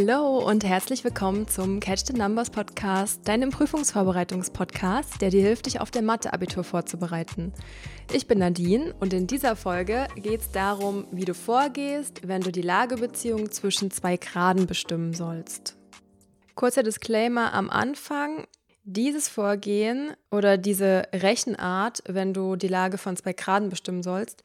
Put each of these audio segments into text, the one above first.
Hallo und herzlich willkommen zum Catch the Numbers Podcast, deinem Prüfungsvorbereitungspodcast, der dir hilft, dich auf der Mathe-Abitur vorzubereiten. Ich bin Nadine und in dieser Folge geht es darum, wie du vorgehst, wenn du die Lagebeziehung zwischen zwei Graden bestimmen sollst. Kurzer Disclaimer am Anfang. Dieses Vorgehen oder diese Rechenart, wenn du die Lage von zwei Graden bestimmen sollst,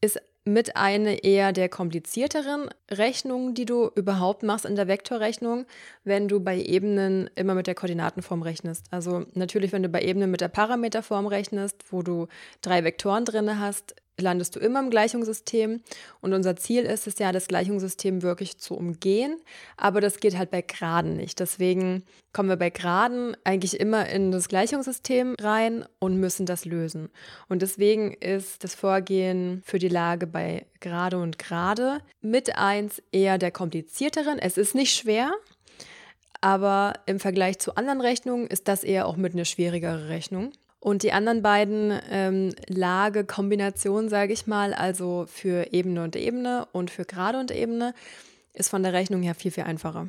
ist mit einer eher der komplizierteren Rechnungen, die du überhaupt machst in der Vektorrechnung, wenn du bei Ebenen immer mit der Koordinatenform rechnest. Also natürlich, wenn du bei Ebenen mit der Parameterform rechnest, wo du drei Vektoren drin hast, landest du immer im Gleichungssystem. Und unser Ziel ist es ja, das Gleichungssystem wirklich zu umgehen. Aber das geht halt bei Graden nicht. Deswegen kommen wir bei Graden eigentlich immer in das Gleichungssystem rein und müssen das lösen. Und deswegen ist das Vorgehen für die Lage bei Gerade und Gerade mit eins eher der komplizierteren. Es ist nicht schwer. Aber im Vergleich zu anderen Rechnungen ist das eher auch mit eine schwierigere Rechnung. Und die anderen beiden ähm, Lage-Kombinationen, sage ich mal, also für Ebene und Ebene und für Gerade und Ebene, ist von der Rechnung her viel, viel einfacher.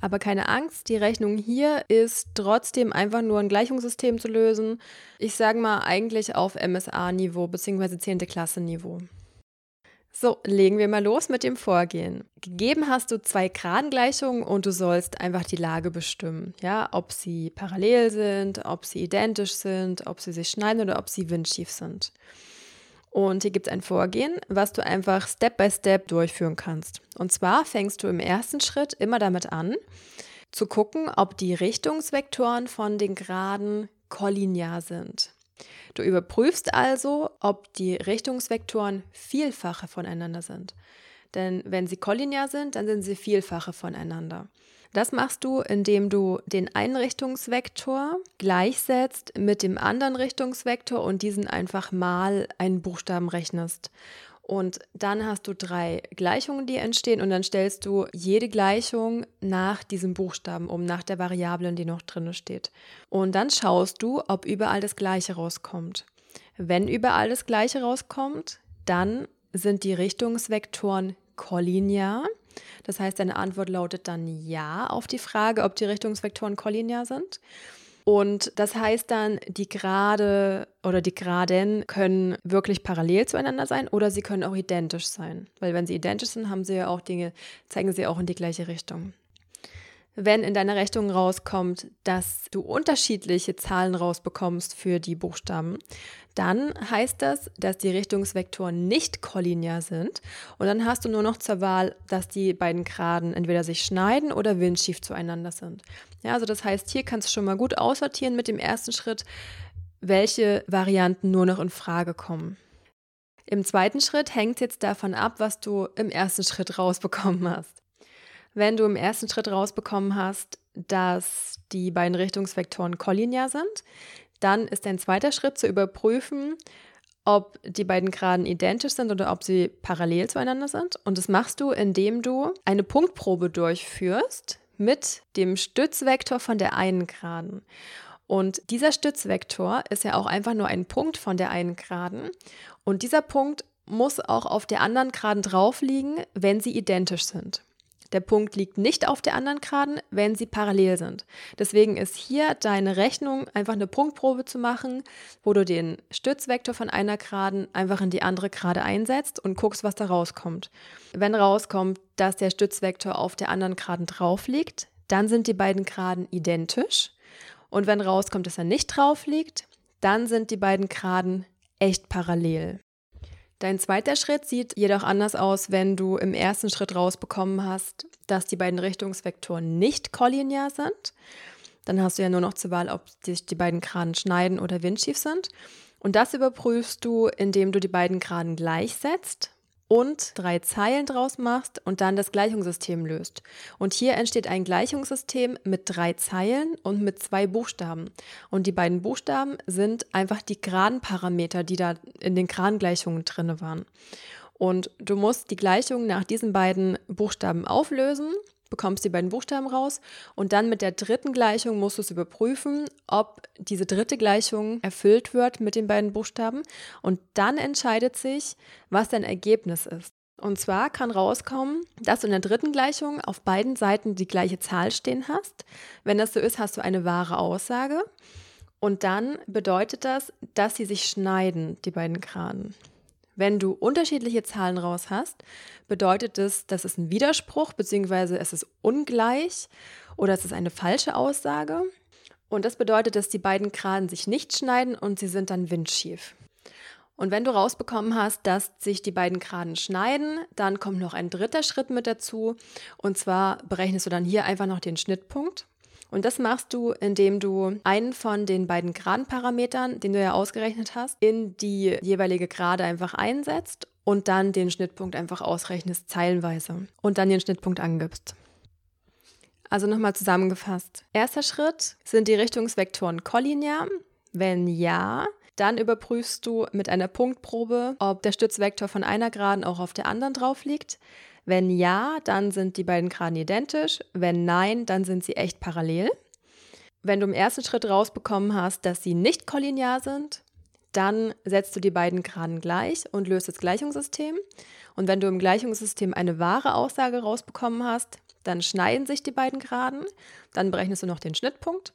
Aber keine Angst, die Rechnung hier ist trotzdem einfach nur ein Gleichungssystem zu lösen. Ich sage mal eigentlich auf MSA-Niveau bzw. 10. Klasse-Niveau. So, legen wir mal los mit dem Vorgehen. Gegeben hast du zwei Gradengleichungen und du sollst einfach die Lage bestimmen. Ja, ob sie parallel sind, ob sie identisch sind, ob sie sich schneiden oder ob sie windschief sind. Und hier gibt es ein Vorgehen, was du einfach Step by Step durchführen kannst. Und zwar fängst du im ersten Schritt immer damit an, zu gucken, ob die Richtungsvektoren von den Graden kollinear sind. Du überprüfst also, ob die Richtungsvektoren Vielfache voneinander sind. Denn wenn sie kollinear sind, dann sind sie Vielfache voneinander. Das machst du, indem du den einen Richtungsvektor gleichsetzt mit dem anderen Richtungsvektor und diesen einfach mal einen Buchstaben rechnest. Und dann hast du drei Gleichungen, die entstehen und dann stellst du jede Gleichung nach diesem Buchstaben um, nach der Variablen, die noch drin steht. Und dann schaust du, ob überall das Gleiche rauskommt. Wenn überall das Gleiche rauskommt, dann sind die Richtungsvektoren kollinear. Das heißt, deine Antwort lautet dann ja auf die Frage, ob die Richtungsvektoren kollinear sind. Und das heißt dann, die Gerade oder die Graden können wirklich parallel zueinander sein oder sie können auch identisch sein. Weil wenn sie identisch sind, haben sie ja auch Dinge, zeigen sie auch in die gleiche Richtung. Wenn in deiner Rechnung rauskommt, dass du unterschiedliche Zahlen rausbekommst für die Buchstaben, dann heißt das, dass die Richtungsvektoren nicht kollinear sind. Und dann hast du nur noch zur Wahl, dass die beiden Graden entweder sich schneiden oder windschief zueinander sind. Ja, also das heißt, hier kannst du schon mal gut aussortieren mit dem ersten Schritt, welche Varianten nur noch in Frage kommen. Im zweiten Schritt hängt jetzt davon ab, was du im ersten Schritt rausbekommen hast. Wenn du im ersten Schritt rausbekommen hast, dass die beiden Richtungsvektoren kollinear sind, dann ist dein zweiter Schritt zu überprüfen, ob die beiden Graden identisch sind oder ob sie parallel zueinander sind. Und das machst du, indem du eine Punktprobe durchführst mit dem Stützvektor von der einen Graden. Und dieser Stützvektor ist ja auch einfach nur ein Punkt von der einen Graden. Und dieser Punkt muss auch auf der anderen Graden drauf liegen, wenn sie identisch sind. Der Punkt liegt nicht auf der anderen Geraden, wenn sie parallel sind. Deswegen ist hier deine Rechnung einfach eine Punktprobe zu machen, wo du den Stützvektor von einer Geraden einfach in die andere Gerade einsetzt und guckst, was da rauskommt. Wenn rauskommt, dass der Stützvektor auf der anderen Geraden drauf liegt, dann sind die beiden Geraden identisch. Und wenn rauskommt, dass er nicht drauf liegt, dann sind die beiden Geraden echt parallel. Dein zweiter Schritt sieht jedoch anders aus, wenn du im ersten Schritt rausbekommen hast, dass die beiden Richtungsvektoren nicht kollinear sind. Dann hast du ja nur noch zur Wahl, ob sich die beiden Graden schneiden oder windschief sind. Und das überprüfst du, indem du die beiden Graden gleichsetzt und drei Zeilen draus machst und dann das Gleichungssystem löst. Und hier entsteht ein Gleichungssystem mit drei Zeilen und mit zwei Buchstaben. Und die beiden Buchstaben sind einfach die geraden die da in den Gradengleichungen drin waren. Und du musst die Gleichung nach diesen beiden Buchstaben auflösen bekommst die beiden Buchstaben raus und dann mit der dritten Gleichung musst du es überprüfen, ob diese dritte Gleichung erfüllt wird mit den beiden Buchstaben und dann entscheidet sich, was dein Ergebnis ist. Und zwar kann rauskommen, dass du in der dritten Gleichung auf beiden Seiten die gleiche Zahl stehen hast. Wenn das so ist, hast du eine wahre Aussage. Und dann bedeutet das, dass sie sich schneiden, die beiden Geraden. Wenn du unterschiedliche Zahlen raus hast, bedeutet das, dass es ein Widerspruch bzw. es ist ungleich oder es ist eine falsche Aussage. Und das bedeutet, dass die beiden Geraden sich nicht schneiden und sie sind dann windschief. Und wenn du rausbekommen hast, dass sich die beiden Geraden schneiden, dann kommt noch ein dritter Schritt mit dazu. Und zwar berechnest du dann hier einfach noch den Schnittpunkt. Und das machst du, indem du einen von den beiden Geradenparametern, den du ja ausgerechnet hast, in die jeweilige Gerade einfach einsetzt und dann den Schnittpunkt einfach ausrechnest, zeilenweise. Und dann den Schnittpunkt angibst. Also nochmal zusammengefasst. Erster Schritt sind die Richtungsvektoren kollinear. Wenn ja, dann überprüfst du mit einer Punktprobe, ob der Stützvektor von einer Geraden auch auf der anderen drauf liegt. Wenn ja, dann sind die beiden Geraden identisch. Wenn nein, dann sind sie echt parallel. Wenn du im ersten Schritt rausbekommen hast, dass sie nicht kollinear sind, dann setzt du die beiden Geraden gleich und löst das Gleichungssystem. Und wenn du im Gleichungssystem eine wahre Aussage rausbekommen hast, dann schneiden sich die beiden Geraden, dann berechnest du noch den Schnittpunkt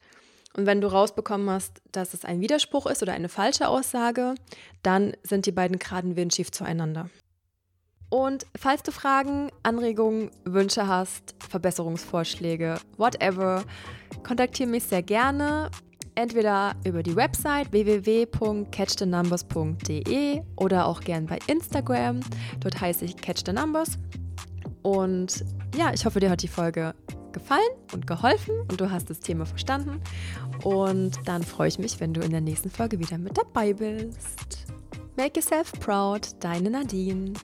und wenn du rausbekommen hast, dass es ein Widerspruch ist oder eine falsche Aussage, dann sind die beiden Geraden windschief zueinander. Und falls du Fragen, Anregungen, Wünsche hast, Verbesserungsvorschläge, whatever, kontaktiere mich sehr gerne. Entweder über die Website www.catchthenumbers.de oder auch gern bei Instagram. Dort heiße ich Catch the Numbers. Und ja, ich hoffe, dir hat die Folge gefallen und geholfen und du hast das Thema verstanden. Und dann freue ich mich, wenn du in der nächsten Folge wieder mit dabei bist. Make yourself proud, deine Nadine.